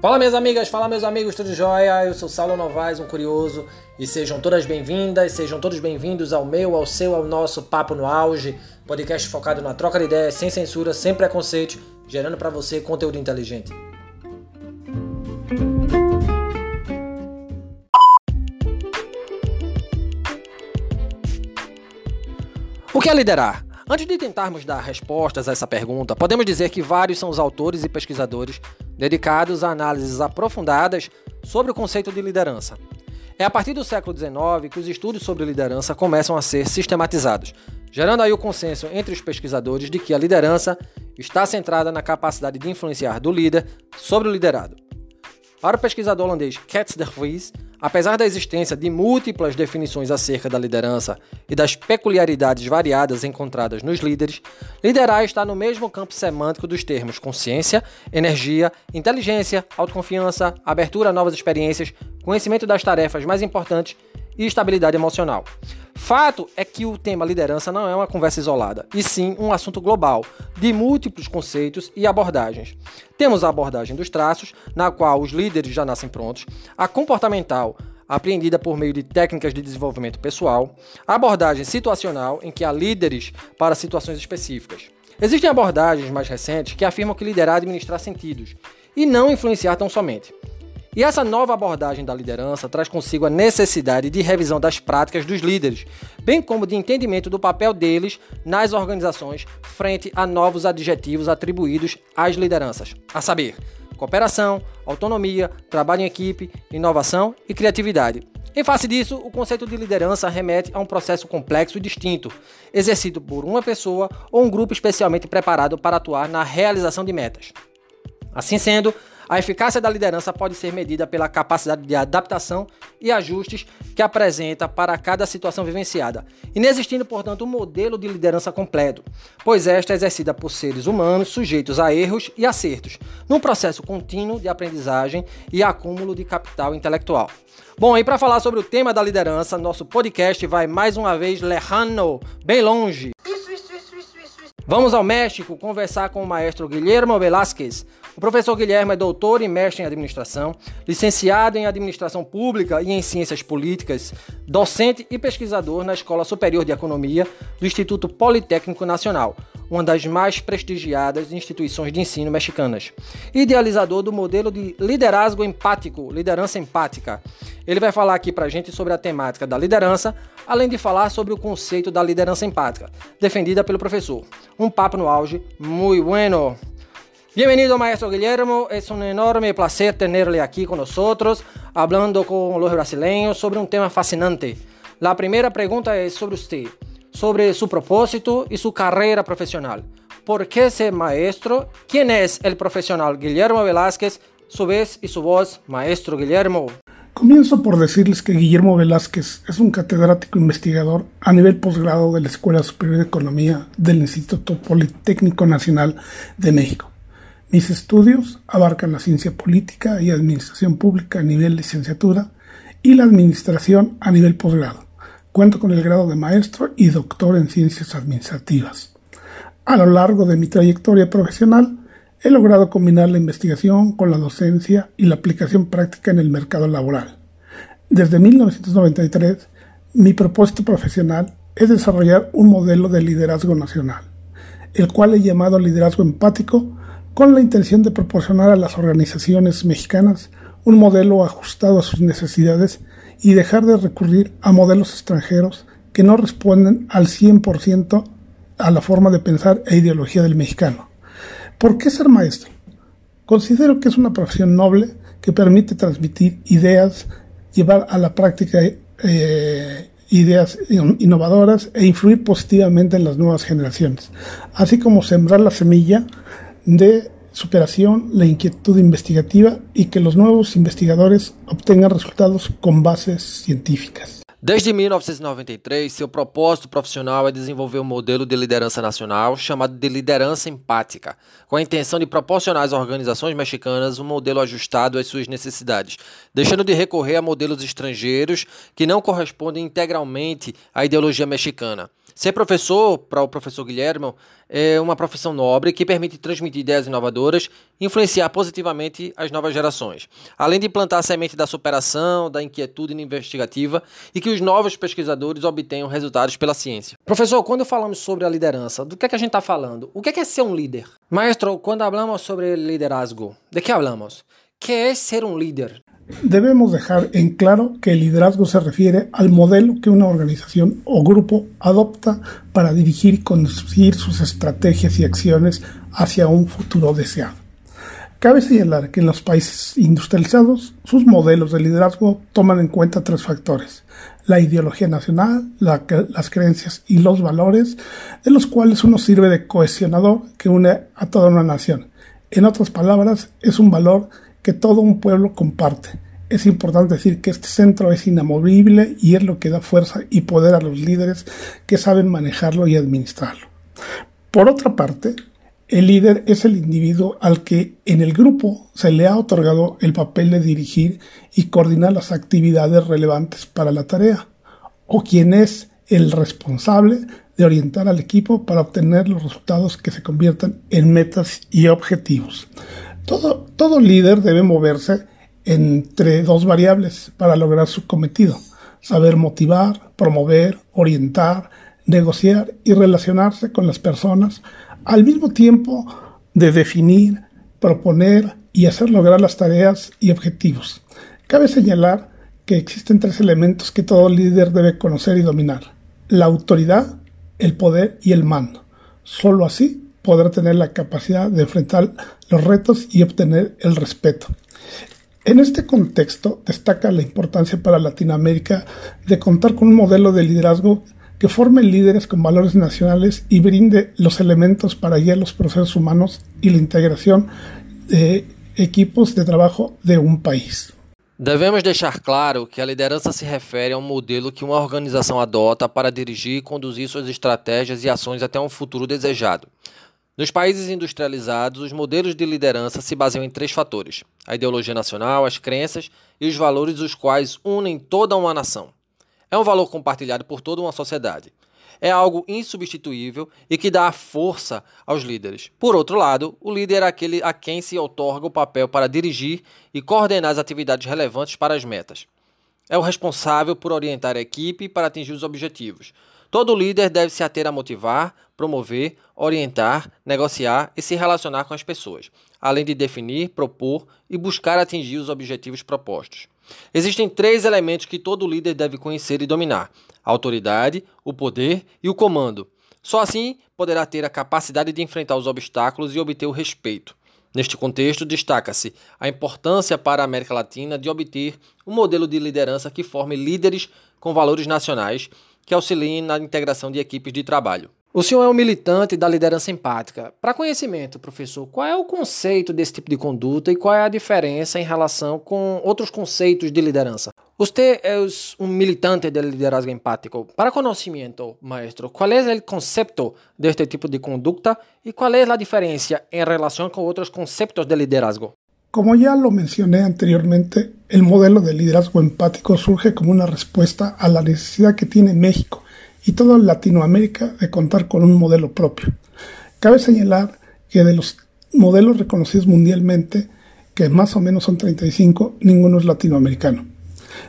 Fala minhas amigas, fala meus amigos, tudo jóia? Eu sou Saulo Novaes, um curioso, e sejam todas bem-vindas, sejam todos bem-vindos ao meu, ao seu, ao nosso Papo no Auge, podcast focado na troca de ideias, sem censura, sem preconceito, gerando para você conteúdo inteligente. O que é liderar? Antes de tentarmos dar respostas a essa pergunta, podemos dizer que vários são os autores e pesquisadores dedicados a análises aprofundadas sobre o conceito de liderança. É a partir do século XIX que os estudos sobre liderança começam a ser sistematizados, gerando aí o consenso entre os pesquisadores de que a liderança está centrada na capacidade de influenciar do líder sobre o liderado. Para o pesquisador holandês Katz de Vries, apesar da existência de múltiplas definições acerca da liderança e das peculiaridades variadas encontradas nos líderes, liderar está no mesmo campo semântico dos termos consciência, energia, inteligência, autoconfiança, abertura a novas experiências, conhecimento das tarefas mais importantes e estabilidade emocional. Fato é que o tema liderança não é uma conversa isolada, e sim um assunto global, de múltiplos conceitos e abordagens. Temos a abordagem dos traços, na qual os líderes já nascem prontos, a comportamental, apreendida por meio de técnicas de desenvolvimento pessoal, a abordagem situacional, em que há líderes para situações específicas. Existem abordagens mais recentes que afirmam que liderar é administrar sentidos, e não influenciar tão somente. E essa nova abordagem da liderança traz consigo a necessidade de revisão das práticas dos líderes, bem como de entendimento do papel deles nas organizações frente a novos adjetivos atribuídos às lideranças, a saber, cooperação, autonomia, trabalho em equipe, inovação e criatividade. Em face disso, o conceito de liderança remete a um processo complexo e distinto, exercido por uma pessoa ou um grupo especialmente preparado para atuar na realização de metas. Assim sendo, a eficácia da liderança pode ser medida pela capacidade de adaptação e ajustes que apresenta para cada situação vivenciada, inexistindo, portanto, um modelo de liderança completo, pois esta é exercida por seres humanos sujeitos a erros e acertos, num processo contínuo de aprendizagem e acúmulo de capital intelectual. Bom, e para falar sobre o tema da liderança, nosso podcast vai mais uma vez lejano, bem longe. Vamos ao México conversar com o maestro Guilherme Velázquez. O professor Guilherme é doutor e mestre em administração, licenciado em administração pública e em ciências políticas, docente e pesquisador na Escola Superior de Economia do Instituto Politécnico Nacional, uma das mais prestigiadas instituições de ensino mexicanas. Idealizador do modelo de liderazgo empático, liderança empática. Ele vai falar aqui pra gente sobre a temática da liderança, além de falar sobre o conceito da liderança empática, defendida pelo professor. Um papo no auge, muy bueno. Bienvenido, maestro Guillermo. Es un enorme placer tenerle aquí con nosotros, hablando con los brasileños sobre un tema fascinante. La primera pregunta es sobre usted, sobre su propósito y su carrera profesional. ¿Por qué ser maestro? ¿Quién es el profesional Guillermo Velázquez? Su vez y su voz, maestro Guillermo. Comienzo por decirles que Guillermo Velázquez es un catedrático investigador a nivel posgrado de la Escuela Superior de Economía del Instituto Politécnico Nacional de México. Mis estudios abarcan la ciencia política y administración pública a nivel licenciatura y la administración a nivel posgrado. Cuento con el grado de maestro y doctor en ciencias administrativas. A lo largo de mi trayectoria profesional, He logrado combinar la investigación con la docencia y la aplicación práctica en el mercado laboral. Desde 1993, mi propósito profesional es desarrollar un modelo de liderazgo nacional, el cual he llamado liderazgo empático con la intención de proporcionar a las organizaciones mexicanas un modelo ajustado a sus necesidades y dejar de recurrir a modelos extranjeros que no responden al 100% a la forma de pensar e ideología del mexicano. ¿Por qué ser maestro? Considero que es una profesión noble que permite transmitir ideas, llevar a la práctica eh, ideas innovadoras e influir positivamente en las nuevas generaciones, así como sembrar la semilla de superación, la inquietud investigativa y que los nuevos investigadores obtengan resultados con bases científicas. Desde 1993, seu propósito profissional é desenvolver um modelo de liderança nacional chamado de liderança empática, com a intenção de proporcionar às organizações mexicanas um modelo ajustado às suas necessidades, deixando de recorrer a modelos estrangeiros que não correspondem integralmente à ideologia mexicana. Ser professor, para o professor Guilherme, é uma profissão nobre que permite transmitir ideias inovadoras e influenciar positivamente as novas gerações, além de plantar a semente da superação, da inquietude investigativa e que os novos pesquisadores obtenham resultados pela ciência. Professor, quando falamos sobre a liderança, do que é que a gente está falando? O que é, que é ser um líder? Maestro, quando falamos sobre liderazgo, de que falamos? Que é ser um líder? Debemos dejar en claro que el liderazgo se refiere al modelo que una organización o grupo adopta para dirigir y conducir sus estrategias y acciones hacia un futuro deseado. Cabe señalar que en los países industrializados sus modelos de liderazgo toman en cuenta tres factores. La ideología nacional, las creencias y los valores, de los cuales uno sirve de cohesionador que une a toda una nación. En otras palabras, es un valor que todo un pueblo comparte. Es importante decir que este centro es inamovible y es lo que da fuerza y poder a los líderes que saben manejarlo y administrarlo. Por otra parte, el líder es el individuo al que en el grupo se le ha otorgado el papel de dirigir y coordinar las actividades relevantes para la tarea, o quien es el responsable de orientar al equipo para obtener los resultados que se conviertan en metas y objetivos. Todo, líder debe moverse entre dos variables para lograr su cometido. Saber motivar, promover, orientar, negociar y relacionarse con las personas al mismo tiempo de definir, proponer y hacer lograr las tareas y objetivos. Cabe señalar que existen tres elementos que todo líder debe conocer y dominar. La autoridad, el poder y el mando. Solo así podrá tener la capacidad de enfrentar los retos y obtener el respeto. En este contexto destaca la importancia para Latinoamérica de contar con un modelo de liderazgo que forme líderes con valores nacionales y brinde los elementos para guiar los procesos humanos y la integración de equipos de trabajo de un país. Devemos deixar claro que a liderança se refere a um modelo que uma organização adota para dirigir e conduzir suas estratégias e ações até um futuro desejado. Nos países industrializados, os modelos de liderança se baseiam em três fatores: a ideologia nacional, as crenças e os valores os quais unem toda uma nação. É um valor compartilhado por toda uma sociedade. É algo insubstituível e que dá força aos líderes. Por outro lado, o líder é aquele a quem se outorga o papel para dirigir e coordenar as atividades relevantes para as metas. É o responsável por orientar a equipe para atingir os objetivos, Todo líder deve se ater a motivar, promover, orientar, negociar e se relacionar com as pessoas, além de definir, propor e buscar atingir os objetivos propostos. Existem três elementos que todo líder deve conhecer e dominar: a autoridade, o poder e o comando. Só assim poderá ter a capacidade de enfrentar os obstáculos e obter o respeito. Neste contexto, destaca-se a importância para a América Latina de obter um modelo de liderança que forme líderes com valores nacionais que auxiliem na integração de equipes de trabalho. O senhor é um militante da liderança empática. Para conhecimento, professor, qual é o conceito desse tipo de conduta e qual é a diferença em relação com outros conceitos de liderança? Você é um militante de liderazgo empático. Para conhecimento, maestro, qual é o conceito deste tipo de conduta e qual é a diferença em relação com outros conceitos de liderazgo? Como ya lo mencioné anteriormente, el modelo de liderazgo empático surge como una respuesta a la necesidad que tiene México y toda Latinoamérica de contar con un modelo propio. Cabe señalar que de los modelos reconocidos mundialmente, que más o menos son 35, ninguno es latinoamericano.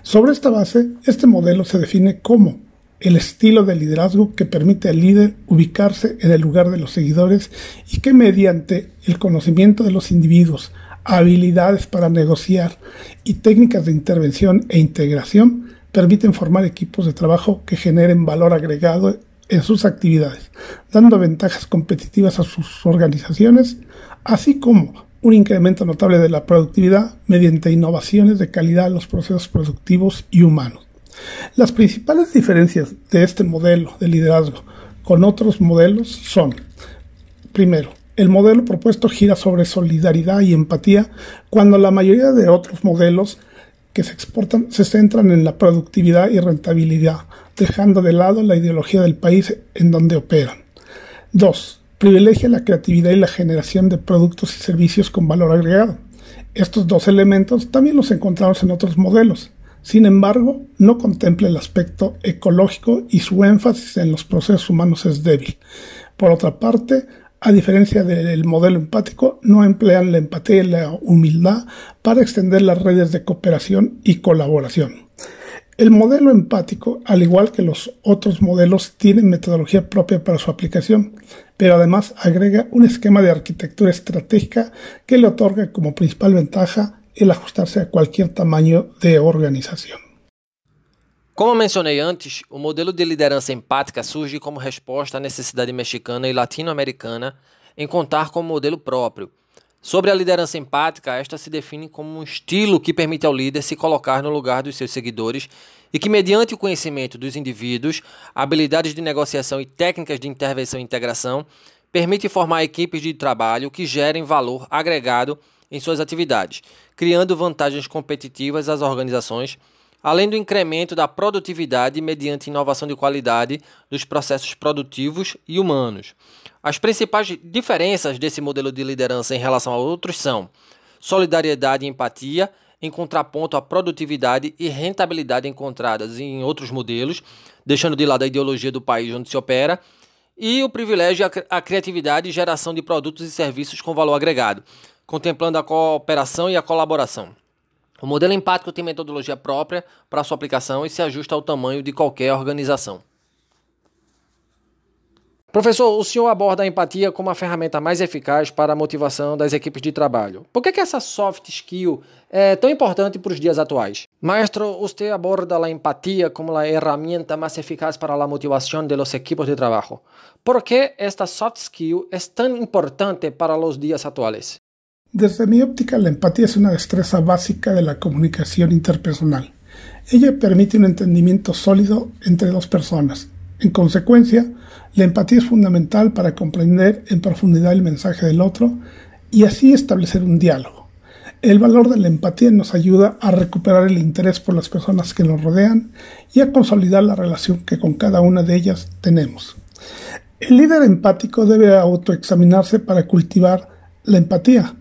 Sobre esta base, este modelo se define como el estilo de liderazgo que permite al líder ubicarse en el lugar de los seguidores y que mediante el conocimiento de los individuos, habilidades para negociar y técnicas de intervención e integración permiten formar equipos de trabajo que generen valor agregado en sus actividades, dando ventajas competitivas a sus organizaciones, así como un incremento notable de la productividad mediante innovaciones de calidad en los procesos productivos y humanos. Las principales diferencias de este modelo de liderazgo con otros modelos son, primero, el modelo propuesto gira sobre solidaridad y empatía cuando la mayoría de otros modelos que se exportan se centran en la productividad y rentabilidad, dejando de lado la ideología del país en donde operan. 2. Privilegia la creatividad y la generación de productos y servicios con valor agregado. Estos dos elementos también los encontramos en otros modelos. Sin embargo, no contempla el aspecto ecológico y su énfasis en los procesos humanos es débil. Por otra parte, a diferencia del modelo empático, no emplean la empatía y la humildad para extender las redes de cooperación y colaboración. El modelo empático, al igual que los otros modelos, tiene metodología propia para su aplicación, pero además agrega un esquema de arquitectura estratégica que le otorga como principal ventaja el ajustarse a cualquier tamaño de organización. Como mencionei antes, o modelo de liderança empática surge como resposta à necessidade mexicana e latino-americana em contar com um modelo próprio, Sobre a liderança empática, esta se define como um estilo que permite ao líder se colocar no lugar dos seus seguidores e que, mediante o conhecimento dos indivíduos, habilidades de negociação e técnicas de intervenção e integração, permite formar equipes de trabalho que gerem valor agregado em suas atividades, criando vantagens competitivas às organizações, além do incremento da produtividade mediante inovação de qualidade dos processos produtivos e humanos. As principais diferenças desse modelo de liderança em relação a outros são solidariedade e empatia, em contraponto à produtividade e rentabilidade encontradas em outros modelos, deixando de lado a ideologia do país onde se opera, e o privilégio à criatividade e geração de produtos e serviços com valor agregado, contemplando a cooperação e a colaboração. O modelo empático tem metodologia própria para sua aplicação e se ajusta ao tamanho de qualquer organização. Professor, o senhor aborda a empatia como a ferramenta mais eficaz para a motivação das equipes de trabalho. Por que, que essa soft skill é tão importante para os dias atuais? Maestro, você aborda a empatia como a ferramenta mais eficaz para a motivação de los equipos de trabalho. Por que esta soft skill é tão importante para os dias atuais? Desde mi óptica, la empatía es una destreza básica de la comunicación interpersonal. Ella permite un entendimiento sólido entre dos personas. En consecuencia, la empatía es fundamental para comprender en profundidad el mensaje del otro y así establecer un diálogo. El valor de la empatía nos ayuda a recuperar el interés por las personas que nos rodean y a consolidar la relación que con cada una de ellas tenemos. El líder empático debe autoexaminarse para cultivar la empatía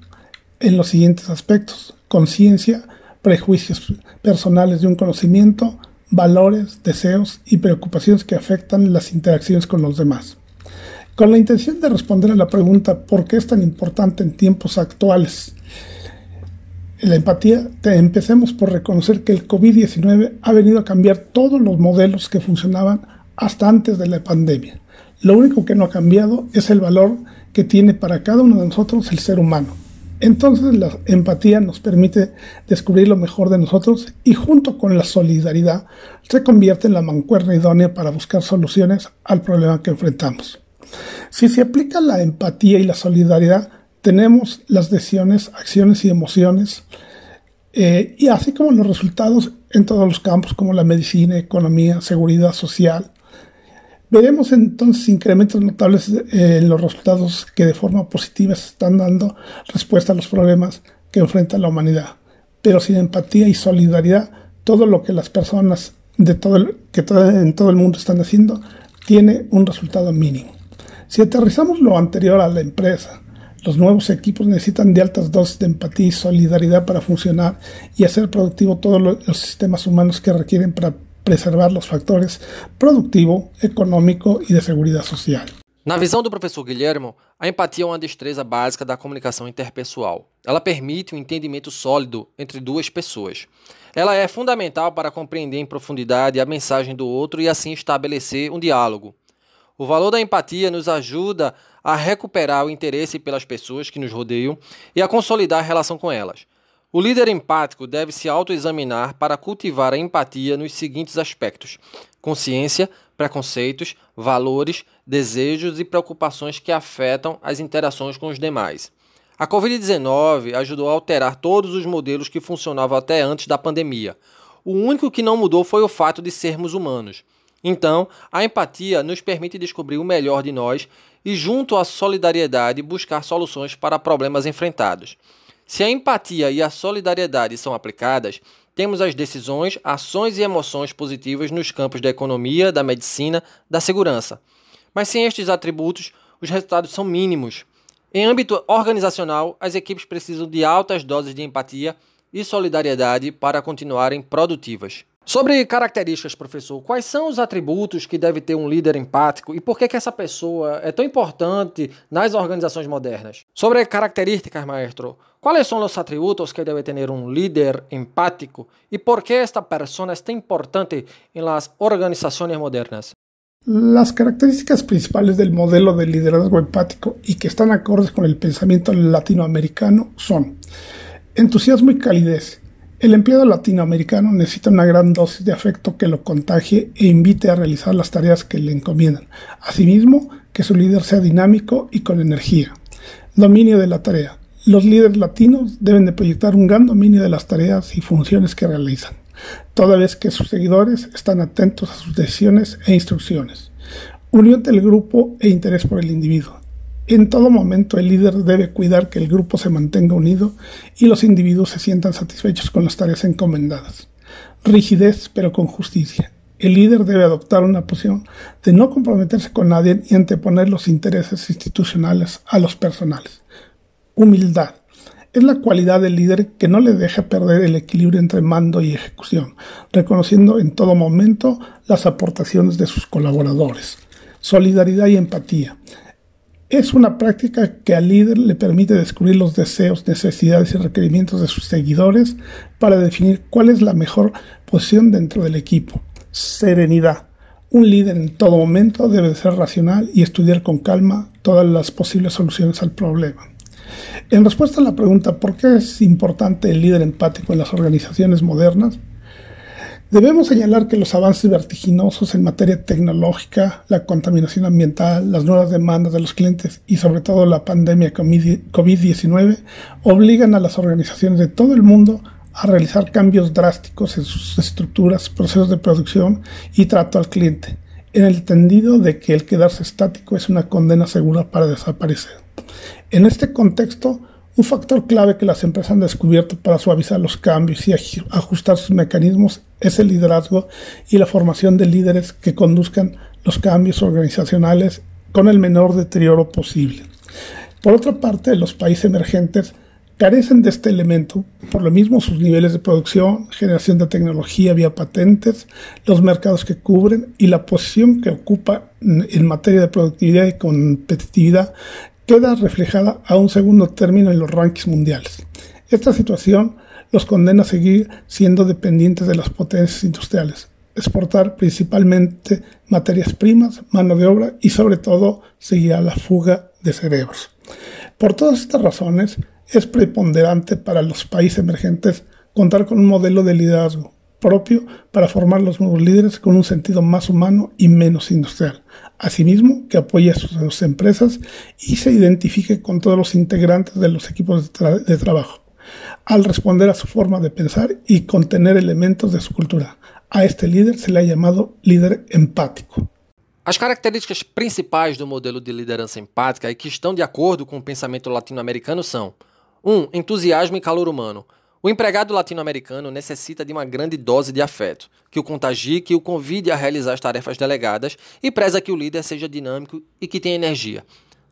en los siguientes aspectos. Conciencia, prejuicios personales de un conocimiento, valores, deseos y preocupaciones que afectan las interacciones con los demás. Con la intención de responder a la pregunta ¿por qué es tan importante en tiempos actuales? La empatía, empecemos por reconocer que el COVID-19 ha venido a cambiar todos los modelos que funcionaban hasta antes de la pandemia. Lo único que no ha cambiado es el valor que tiene para cada uno de nosotros el ser humano. Entonces la empatía nos permite descubrir lo mejor de nosotros y junto con la solidaridad se convierte en la mancuerna idónea para buscar soluciones al problema que enfrentamos. Si se aplica la empatía y la solidaridad, tenemos las decisiones, acciones y emociones, eh, y así como los resultados en todos los campos como la medicina, economía, seguridad social, Veremos entonces incrementos notables eh, en los resultados que de forma positiva están dando respuesta a los problemas que enfrenta la humanidad. Pero sin empatía y solidaridad, todo lo que las personas de todo que en todo el mundo están haciendo tiene un resultado mínimo. Si aterrizamos lo anterior a la empresa, los nuevos equipos necesitan de altas dosis de empatía y solidaridad para funcionar y hacer productivo todos los sistemas humanos que requieren para preservar os fatores produtivo, econômico e de segurança social. Na visão do professor Guilhermo, a empatia é uma destreza básica da comunicação interpessoal. Ela permite um entendimento sólido entre duas pessoas. Ela é fundamental para compreender em profundidade a mensagem do outro e assim estabelecer um diálogo. O valor da empatia nos ajuda a recuperar o interesse pelas pessoas que nos rodeiam e a consolidar a relação com elas. O líder empático deve se autoexaminar para cultivar a empatia nos seguintes aspectos: consciência, preconceitos, valores, desejos e preocupações que afetam as interações com os demais. A Covid-19 ajudou a alterar todos os modelos que funcionavam até antes da pandemia. O único que não mudou foi o fato de sermos humanos. Então, a empatia nos permite descobrir o melhor de nós e, junto à solidariedade, buscar soluções para problemas enfrentados. Se a empatia e a solidariedade são aplicadas, temos as decisões, ações e emoções positivas nos campos da economia, da medicina, da segurança. Mas sem estes atributos, os resultados são mínimos. Em âmbito organizacional, as equipes precisam de altas doses de empatia e solidariedade para continuarem produtivas. Sobre características, professor, quais são os atributos que deve ter um líder empático e por que, que essa pessoa é tão importante nas organizações modernas? Sobre características, maestro, quais são os atributos que deve ter um líder empático e por que esta persona é tão importante em las organizações modernas? Las características principales del modelo de liderazgo empático y que están acordes con el pensamiento latinoamericano son entusiasmo y calidez, el empleado latinoamericano necesita una gran dosis de afecto que lo contagie e invite a realizar las tareas que le encomiendan. Asimismo, que su líder sea dinámico y con energía. Dominio de la tarea. Los líderes latinos deben de proyectar un gran dominio de las tareas y funciones que realizan, toda vez que sus seguidores están atentos a sus decisiones e instrucciones. Unión del grupo e interés por el individuo. En todo momento el líder debe cuidar que el grupo se mantenga unido y los individuos se sientan satisfechos con las tareas encomendadas. Rigidez, pero con justicia. El líder debe adoptar una posición de no comprometerse con nadie y anteponer los intereses institucionales a los personales. Humildad. Es la cualidad del líder que no le deja perder el equilibrio entre mando y ejecución, reconociendo en todo momento las aportaciones de sus colaboradores. Solidaridad y empatía. Es una práctica que al líder le permite descubrir los deseos, necesidades y requerimientos de sus seguidores para definir cuál es la mejor posición dentro del equipo. Serenidad. Un líder en todo momento debe ser racional y estudiar con calma todas las posibles soluciones al problema. En respuesta a la pregunta ¿por qué es importante el líder empático en las organizaciones modernas? Debemos señalar que los avances vertiginosos en materia tecnológica, la contaminación ambiental, las nuevas demandas de los clientes y sobre todo la pandemia COVID-19 obligan a las organizaciones de todo el mundo a realizar cambios drásticos en sus estructuras, procesos de producción y trato al cliente, en el entendido de que el quedarse estático es una condena segura para desaparecer. En este contexto, un factor clave que las empresas han descubierto para suavizar los cambios y ajustar sus mecanismos es el liderazgo y la formación de líderes que conduzcan los cambios organizacionales con el menor deterioro posible. Por otra parte, los países emergentes carecen de este elemento, por lo mismo sus niveles de producción, generación de tecnología vía patentes, los mercados que cubren y la posición que ocupa en materia de productividad y competitividad queda reflejada a un segundo término en los rankings mundiales. Esta situación los condena a seguir siendo dependientes de las potencias industriales, exportar principalmente materias primas, mano de obra y sobre todo seguir a la fuga de cerebros. Por todas estas razones, es preponderante para los países emergentes contar con un modelo de liderazgo propio para formar los nuevos líderes con un sentido más humano y menos industrial. Asimismo, que apoye a sus, empresas y se identifique con todos los integrantes de los equipos de, trabajo, al responder a su forma de pensar y contener elementos de su cultura. A este líder se le ha llamado líder empático. As características principais do modelo de liderança empática e que estão de acordo com o pensamento latino-americano são: 1. Um, entusiasmo e calor humano. O empregado latino-americano necessita de uma grande dose de afeto, que o contagie, que o convide a realizar as tarefas delegadas e preza que o líder seja dinâmico e que tenha energia.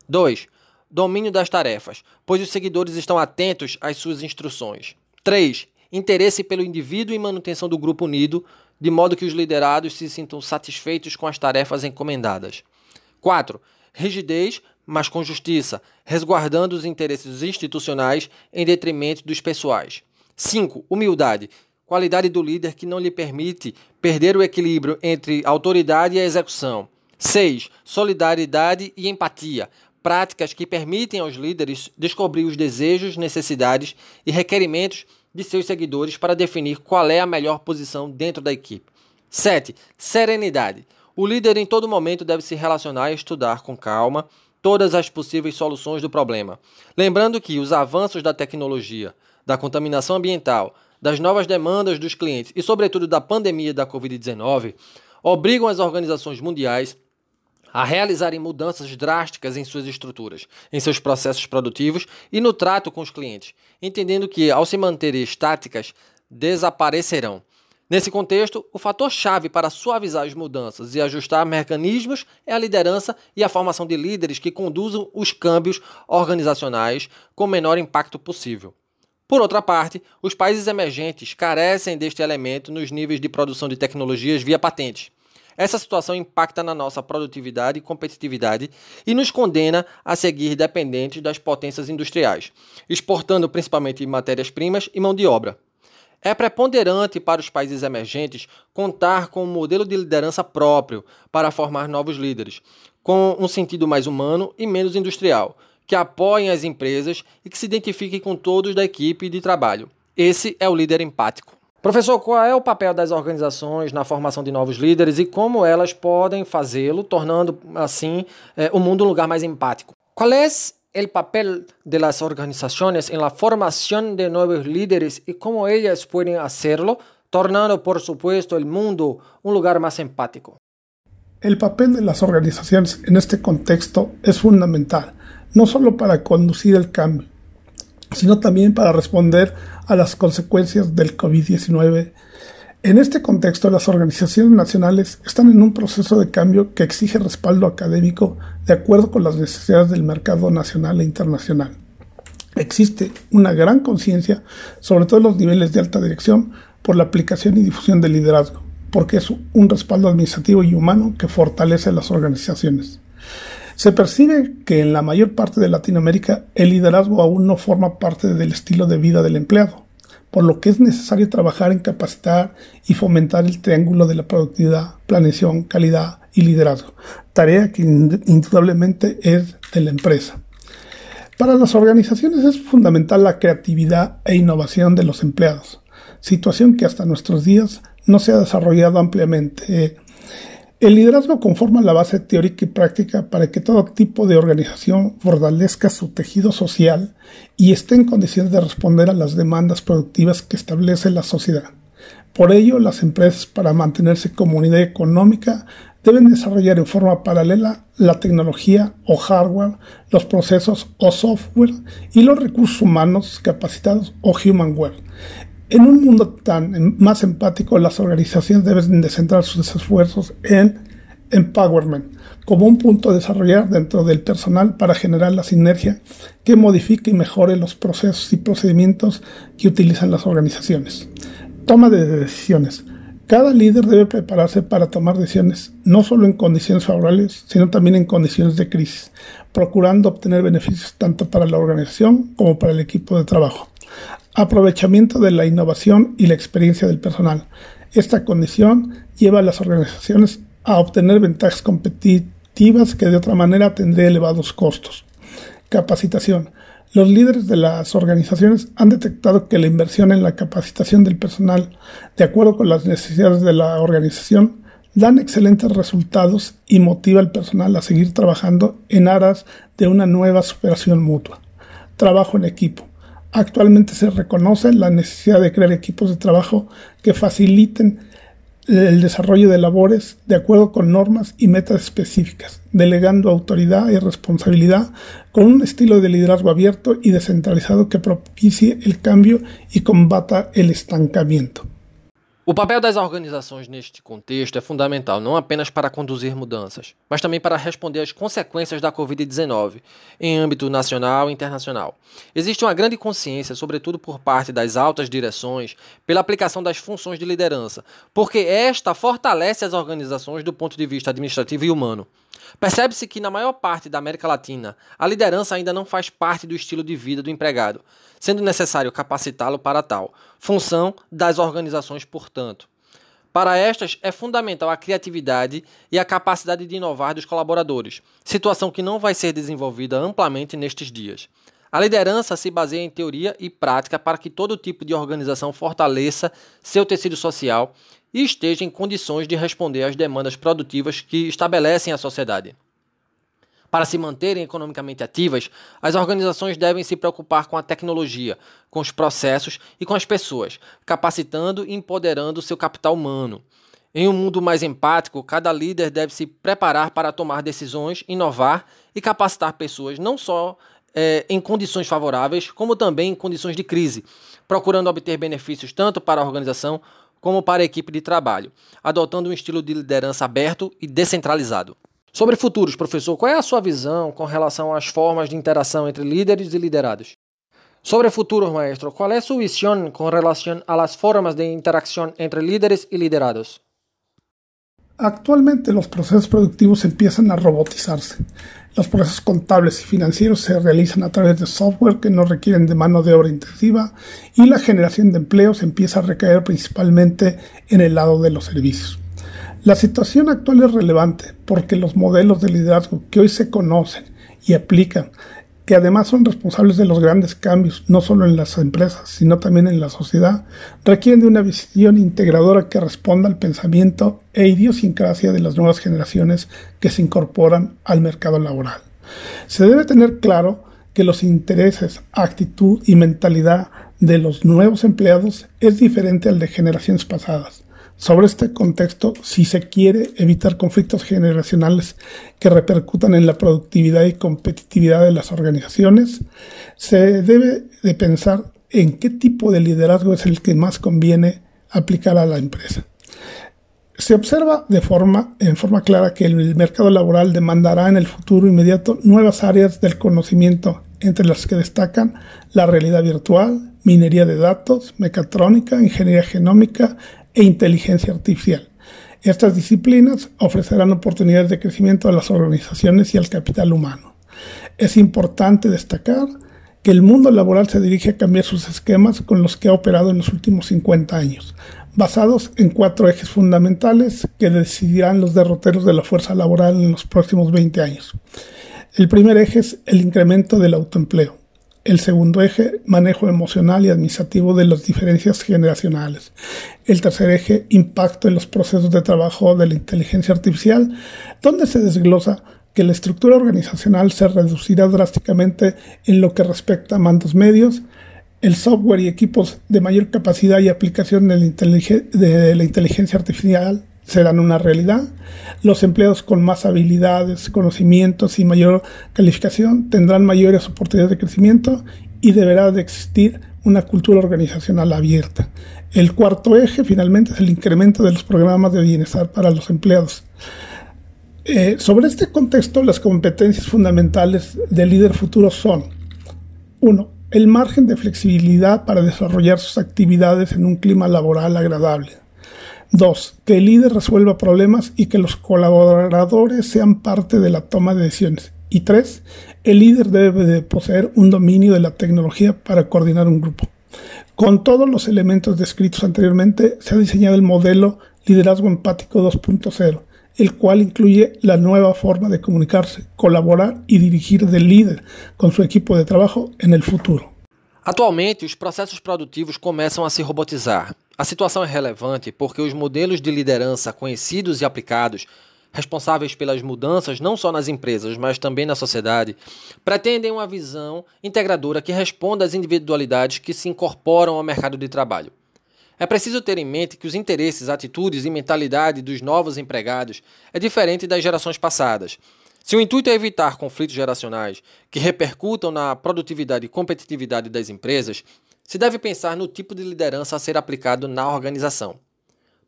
2. Domínio das tarefas, pois os seguidores estão atentos às suas instruções. 3. Interesse pelo indivíduo e manutenção do grupo unido, de modo que os liderados se sintam satisfeitos com as tarefas encomendadas. 4. Rigidez, mas com justiça, resguardando os interesses institucionais em detrimento dos pessoais. 5. Humildade. Qualidade do líder que não lhe permite perder o equilíbrio entre autoridade e execução. 6. Solidariedade e empatia. Práticas que permitem aos líderes descobrir os desejos, necessidades e requerimentos de seus seguidores para definir qual é a melhor posição dentro da equipe. 7. Serenidade. O líder em todo momento deve se relacionar e estudar com calma todas as possíveis soluções do problema. Lembrando que os avanços da tecnologia, da contaminação ambiental, das novas demandas dos clientes e, sobretudo, da pandemia da Covid-19, obrigam as organizações mundiais a realizarem mudanças drásticas em suas estruturas, em seus processos produtivos e no trato com os clientes, entendendo que, ao se manterem estáticas, desaparecerão. Nesse contexto, o fator-chave para suavizar as mudanças e ajustar mecanismos é a liderança e a formação de líderes que conduzam os câmbios organizacionais com o menor impacto possível. Por outra parte, os países emergentes carecem deste elemento nos níveis de produção de tecnologias via patentes. Essa situação impacta na nossa produtividade e competitividade e nos condena a seguir dependentes das potências industriais, exportando principalmente matérias-primas e mão de obra. É preponderante para os países emergentes contar com um modelo de liderança próprio para formar novos líderes, com um sentido mais humano e menos industrial, que apoiem as empresas e que se identifiquem com todos da equipe de trabalho. Esse é o líder empático. Professor, qual é o papel das organizações na formação de novos líderes e como elas podem fazê-lo, tornando assim eh, o mundo um lugar mais empático? Qual é o papel organizaciones en la formación de nuevos líderes y cómo ellas pueden hacerlo, tornando, por supuesto, el mundo un lugar más empático. El papel de las organizaciones en este contexto es fundamental, no solo para conducir el cambio, sino también para responder a las consecuencias del COVID-19 en este contexto, las organizaciones nacionales están en un proceso de cambio que exige respaldo académico de acuerdo con las necesidades del mercado nacional e internacional. Existe una gran conciencia, sobre todo en los niveles de alta dirección, por la aplicación y difusión del liderazgo, porque es un respaldo administrativo y humano que fortalece las organizaciones. Se percibe que en la mayor parte de Latinoamérica el liderazgo aún no forma parte del estilo de vida del empleado por lo que es necesario trabajar en capacitar y fomentar el triángulo de la productividad, planeación, calidad y liderazgo, tarea que indudablemente es de la empresa. Para las organizaciones es fundamental la creatividad e innovación de los empleados, situación que hasta nuestros días no se ha desarrollado ampliamente el liderazgo conforma la base teórica y práctica para que todo tipo de organización fortalezca su tejido social y esté en condiciones de responder a las demandas productivas que establece la sociedad. Por ello, las empresas, para mantenerse como unidad económica, deben desarrollar en forma paralela la tecnología o hardware, los procesos o software y los recursos humanos capacitados o humanware en un mundo tan más empático, las organizaciones deben de centrar sus esfuerzos en empowerment como un punto a desarrollar dentro del personal para generar la sinergia que modifique y mejore los procesos y procedimientos que utilizan las organizaciones. Toma de decisiones. Cada líder debe prepararse para tomar decisiones no solo en condiciones favorables, sino también en condiciones de crisis, procurando obtener beneficios tanto para la organización como para el equipo de trabajo. Aprovechamiento de la innovación y la experiencia del personal. Esta condición lleva a las organizaciones a obtener ventajas competitivas que de otra manera tendrían elevados costos. Capacitación. Los líderes de las organizaciones han detectado que la inversión en la capacitación del personal, de acuerdo con las necesidades de la organización, dan excelentes resultados y motiva al personal a seguir trabajando en aras de una nueva superación mutua. Trabajo en equipo. Actualmente se reconoce la necesidad de crear equipos de trabajo que faciliten el desarrollo de labores de acuerdo con normas y metas específicas, delegando autoridad y responsabilidad con un estilo de liderazgo abierto y descentralizado que propicie el cambio y combata el estancamiento. O papel das organizações neste contexto é fundamental não apenas para conduzir mudanças, mas também para responder às consequências da Covid-19 em âmbito nacional e internacional. Existe uma grande consciência, sobretudo por parte das altas direções, pela aplicação das funções de liderança, porque esta fortalece as organizações do ponto de vista administrativo e humano. Percebe-se que na maior parte da América Latina, a liderança ainda não faz parte do estilo de vida do empregado, sendo necessário capacitá-lo para tal, função das organizações, portanto. Para estas, é fundamental a criatividade e a capacidade de inovar dos colaboradores, situação que não vai ser desenvolvida amplamente nestes dias. A liderança se baseia em teoria e prática para que todo tipo de organização fortaleça seu tecido social e esteja em condições de responder às demandas produtivas que estabelecem a sociedade. Para se manterem economicamente ativas, as organizações devem se preocupar com a tecnologia, com os processos e com as pessoas, capacitando e empoderando seu capital humano. Em um mundo mais empático, cada líder deve se preparar para tomar decisões, inovar e capacitar pessoas não só é, em condições favoráveis, como também em condições de crise, procurando obter benefícios tanto para a organização como para a equipe de trabalho, adotando um estilo de liderança aberto e descentralizado. Sobre futuros, professor, qual é a sua visão com relação às formas de interação entre líderes e liderados? Sobre futuros, maestro, ¿cuál es su visión con relación a las formas de interacción entre líderes y liderados? Actualmente los procesos productivos empiezan a robotizarse. Los procesos contables y financieros se realizan a través de software que no requieren de mano de obra intensiva y la generación de empleos empieza a recaer principalmente en el lado de los servicios. La situación actual es relevante porque los modelos de liderazgo que hoy se conocen y aplican que además son responsables de los grandes cambios, no solo en las empresas, sino también en la sociedad, requieren de una visión integradora que responda al pensamiento e idiosincrasia de las nuevas generaciones que se incorporan al mercado laboral. Se debe tener claro que los intereses, actitud y mentalidad de los nuevos empleados es diferente al de generaciones pasadas. Sobre este contexto, si se quiere evitar conflictos generacionales que repercutan en la productividad y competitividad de las organizaciones, se debe de pensar en qué tipo de liderazgo es el que más conviene aplicar a la empresa. Se observa de forma, en forma clara que el mercado laboral demandará en el futuro inmediato nuevas áreas del conocimiento, entre las que destacan la realidad virtual, minería de datos, mecatrónica, ingeniería genómica, e inteligencia artificial. Estas disciplinas ofrecerán oportunidades de crecimiento a las organizaciones y al capital humano. Es importante destacar que el mundo laboral se dirige a cambiar sus esquemas con los que ha operado en los últimos 50 años, basados en cuatro ejes fundamentales que decidirán los derroteros de la fuerza laboral en los próximos 20 años. El primer eje es el incremento del autoempleo. El segundo eje, manejo emocional y administrativo de las diferencias generacionales. El tercer eje, impacto en los procesos de trabajo de la inteligencia artificial, donde se desglosa que la estructura organizacional se reducirá drásticamente en lo que respecta a mandos medios, el software y equipos de mayor capacidad y aplicación de la, inteligencia artificial serán una realidad. Los empleados con más habilidades, conocimientos y mayor calificación tendrán mayores oportunidades de crecimiento y deberá de existir una cultura organizacional abierta. El cuarto eje, finalmente, es el incremento de los programas de bienestar para los empleados. Eh, sobre este contexto, las competencias fundamentales del líder futuro son 1. El margen de flexibilidad para desarrollar sus actividades en un clima laboral agradable. 2. Que el líder resuelva problemas y que los colaboradores sean parte de la toma de decisiones. Y 3. El líder debe de poseer un dominio de la tecnología para coordinar un grupo. Con todos los elementos descritos anteriormente, se ha diseñado el modelo Liderazgo Empático 2.0, el cual incluye la nueva forma de comunicarse, colaborar y dirigir del líder con su equipo de trabajo en el futuro. Atualmente, os processos produtivos começam a se robotizar. A situação é relevante porque os modelos de liderança conhecidos e aplicados, responsáveis pelas mudanças não só nas empresas, mas também na sociedade, pretendem uma visão integradora que responda às individualidades que se incorporam ao mercado de trabalho. É preciso ter em mente que os interesses, atitudes e mentalidade dos novos empregados é diferente das gerações passadas se o intuito é evitar conflitos geracionais que repercutam na produtividade e competitividade das empresas, se deve pensar no tipo de liderança a ser aplicado na organização.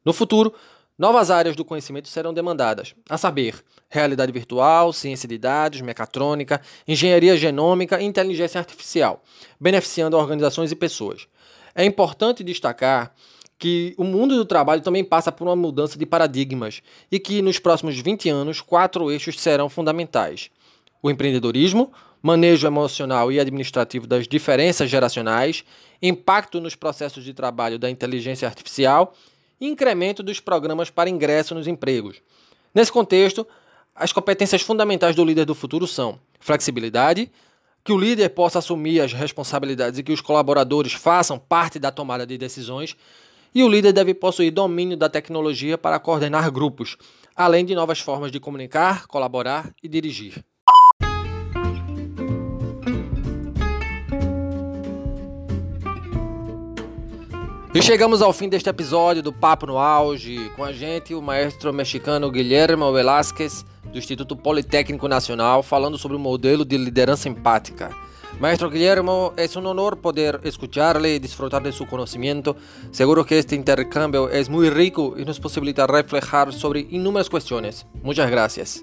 No futuro, novas áreas do conhecimento serão demandadas, a saber, realidade virtual, ciência de dados, mecatrônica, engenharia genômica e inteligência artificial, beneficiando organizações e pessoas. É importante destacar que o mundo do trabalho também passa por uma mudança de paradigmas e que nos próximos 20 anos quatro eixos serão fundamentais: o empreendedorismo, manejo emocional e administrativo das diferenças geracionais, impacto nos processos de trabalho da inteligência artificial e incremento dos programas para ingresso nos empregos. Nesse contexto, as competências fundamentais do líder do futuro são flexibilidade, que o líder possa assumir as responsabilidades e que os colaboradores façam parte da tomada de decisões e o líder deve possuir domínio da tecnologia para coordenar grupos, além de novas formas de comunicar, colaborar e dirigir. E chegamos ao fim deste episódio do Papo no Auge. Com a gente, o maestro mexicano Guilherme Velázquez, do Instituto Politécnico Nacional, falando sobre o modelo de liderança empática. Maestro Guillermo, es un honor poder escucharle y disfrutar de su conocimiento. Seguro que este intercambio es muy rico y nos posibilita reflejar sobre innumerables cuestiones. Muchas gracias.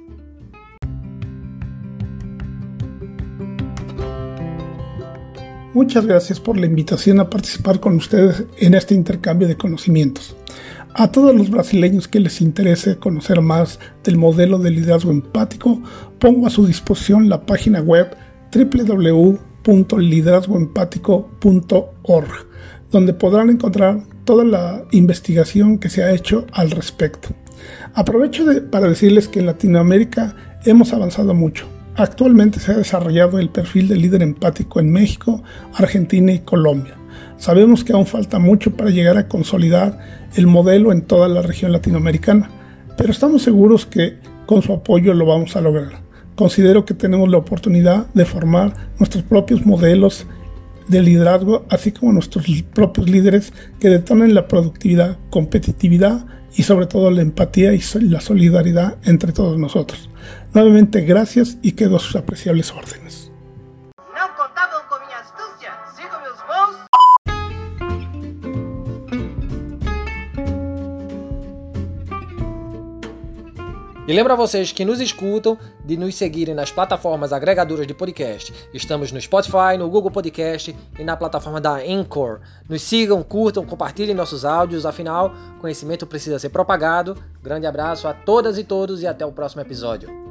Muchas gracias por la invitación a participar con ustedes en este intercambio de conocimientos. A todos los brasileños que les interese conocer más del modelo de liderazgo empático, pongo a su disposición la página web www.liderazgoempático.org, donde podrán encontrar toda la investigación que se ha hecho al respecto. Aprovecho para decirles que en Latinoamérica hemos avanzado mucho. Actualmente se ha desarrollado el perfil de líder empático en México, Argentina y Colombia. Sabemos que aún falta mucho para llegar a consolidar el modelo en toda la región latinoamericana, pero estamos seguros que con su apoyo lo vamos a lograr. Considero que tenemos la oportunidad de formar nuestros propios modelos de liderazgo, así como nuestros propios líderes que detonen la productividad, competitividad y sobre todo la empatía y la solidaridad entre todos nosotros. Nuevamente gracias y quedo a sus apreciables órdenes. E lembro a vocês que nos escutam de nos seguirem nas plataformas agregadoras de podcast. Estamos no Spotify, no Google Podcast e na plataforma da Anchor. Nos sigam, curtam, compartilhem nossos áudios, afinal, conhecimento precisa ser propagado. Grande abraço a todas e todos e até o próximo episódio.